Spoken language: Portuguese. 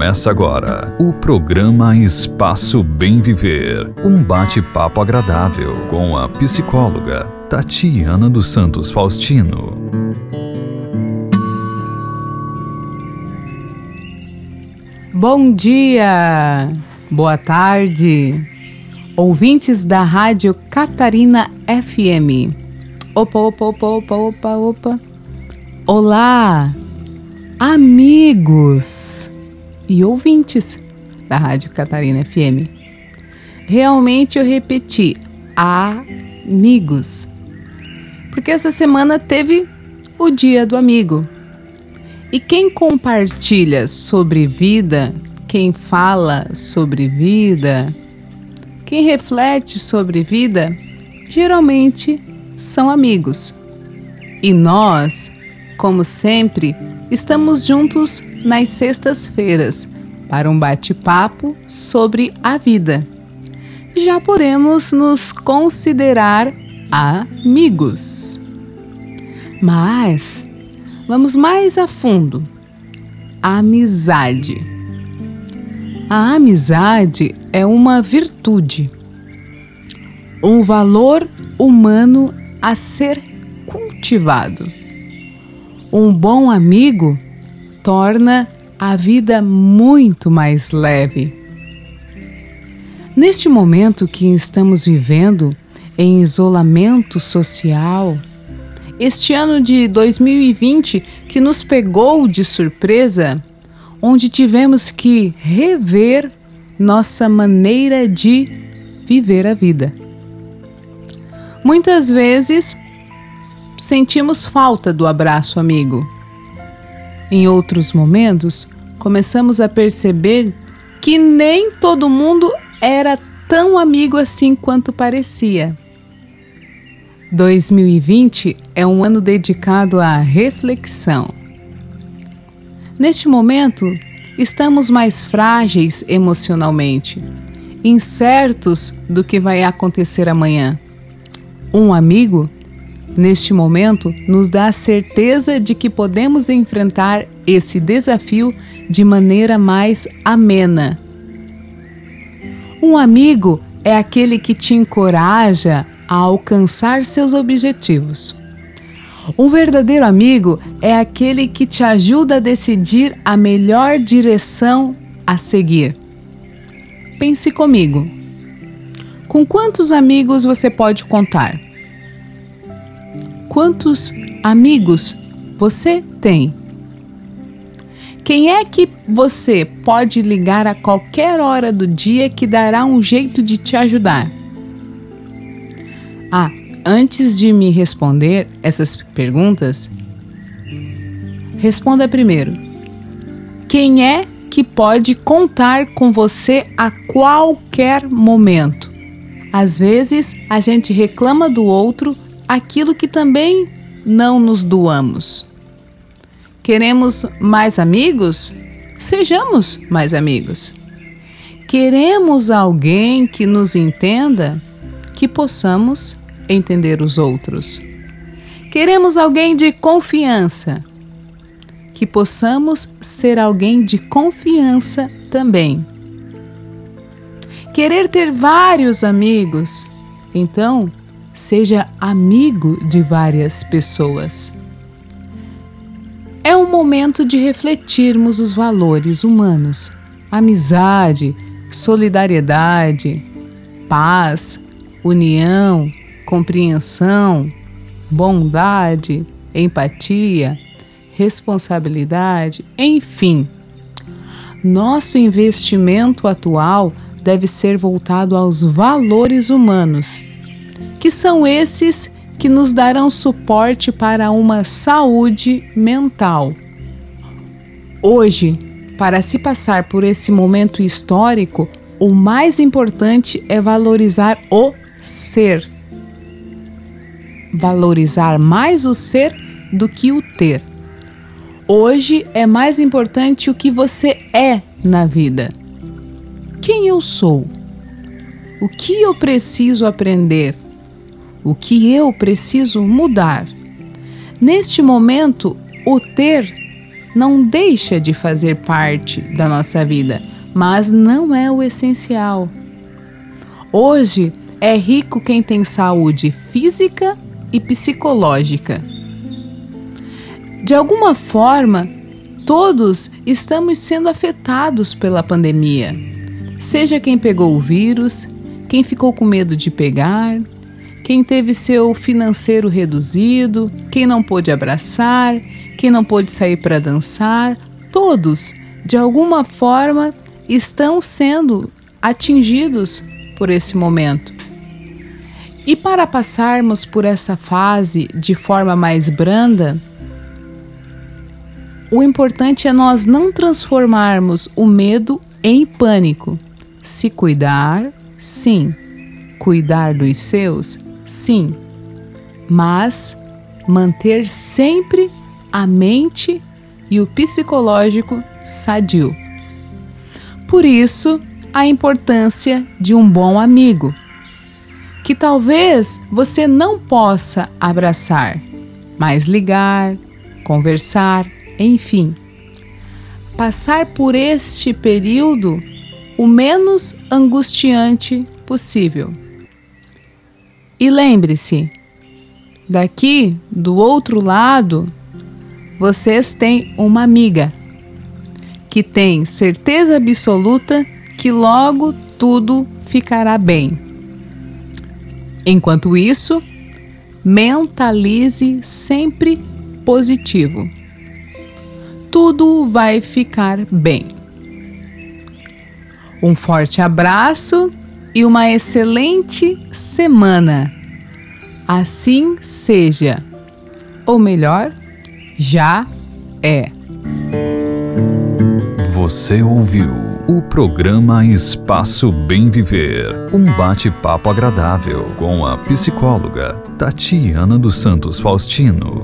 Começa agora o programa Espaço Bem Viver. Um bate-papo agradável com a psicóloga Tatiana dos Santos Faustino. Bom dia, boa tarde, ouvintes da Rádio Catarina FM. Opa, opa, opa, opa, opa, opa. Olá, amigos e ouvintes da Rádio Catarina FM. Realmente eu repeti, amigos, porque essa semana teve o Dia do Amigo. E quem compartilha sobre vida, quem fala sobre vida, quem reflete sobre vida, geralmente são amigos. E nós, como sempre, estamos juntos nas sextas-feiras para um bate-papo sobre a vida. Já podemos nos considerar amigos. Mas vamos mais a fundo. A amizade. A amizade é uma virtude, um valor humano a ser cultivado. Um bom amigo torna a vida muito mais leve. Neste momento que estamos vivendo em isolamento social, este ano de 2020 que nos pegou de surpresa, onde tivemos que rever nossa maneira de viver a vida. Muitas vezes sentimos falta do abraço amigo. Em outros momentos, começamos a perceber que nem todo mundo era tão amigo assim quanto parecia. 2020 é um ano dedicado à reflexão. Neste momento, estamos mais frágeis emocionalmente, incertos do que vai acontecer amanhã. Um amigo neste momento, nos dá a certeza de que podemos enfrentar esse desafio de maneira mais amena. Um amigo é aquele que te encoraja a alcançar seus objetivos. Um verdadeiro amigo é aquele que te ajuda a decidir a melhor direção a seguir. Pense comigo. Com quantos amigos você pode contar? Quantos amigos você tem? Quem é que você pode ligar a qualquer hora do dia que dará um jeito de te ajudar? Ah, antes de me responder essas perguntas, responda primeiro. Quem é que pode contar com você a qualquer momento? Às vezes a gente reclama do outro aquilo que também não nos doamos. Queremos mais amigos? Sejamos mais amigos. Queremos alguém que nos entenda? Que possamos entender os outros. Queremos alguém de confiança? Que possamos ser alguém de confiança também. Querer ter vários amigos? Então, seja amigo de várias pessoas. É um momento de refletirmos os valores humanos, amizade, solidariedade, paz, união, compreensão, bondade, empatia, responsabilidade, enfim. Nosso investimento atual deve ser voltado aos valores humanos que são esses que nos darão suporte para uma saúde mental. Hoje, para se passar por esse momento histórico, o mais importante é valorizar o ser. Valorizar mais o ser do que o ter. Hoje é mais importante o que você é na vida. Quem eu sou? O que eu preciso aprender? O que eu preciso mudar. Neste momento, o ter não deixa de fazer parte da nossa vida, mas não é o essencial. Hoje é rico quem tem saúde física e psicológica. De alguma forma, todos estamos sendo afetados pela pandemia. Seja quem pegou o vírus, quem ficou com medo de pegar, quem teve seu financeiro reduzido, quem não pôde abraçar, quem não pôde sair para dançar, todos, de alguma forma, estão sendo atingidos por esse momento. E para passarmos por essa fase de forma mais branda, o importante é nós não transformarmos o medo em pânico. Se cuidar, sim. Cuidar dos seus, sim. Mas manter sempre a mente e o psicológico sadio. Por isso, a importância de um bom amigo, que talvez você não possa abraçar, mas ligar, conversar, enfim, passar por este período o menos angustiante possível. E lembre-se, daqui do outro lado, vocês têm uma amiga que tem certeza absoluta que logo tudo ficará bem. Enquanto isso, mentalize sempre positivo tudo vai ficar bem. Um forte abraço e uma excelente semana. Assim seja. Ou melhor, já é. Você ouviu o programa Espaço Bem Viver um bate-papo agradável com a psicóloga Tatiana dos Santos Faustino.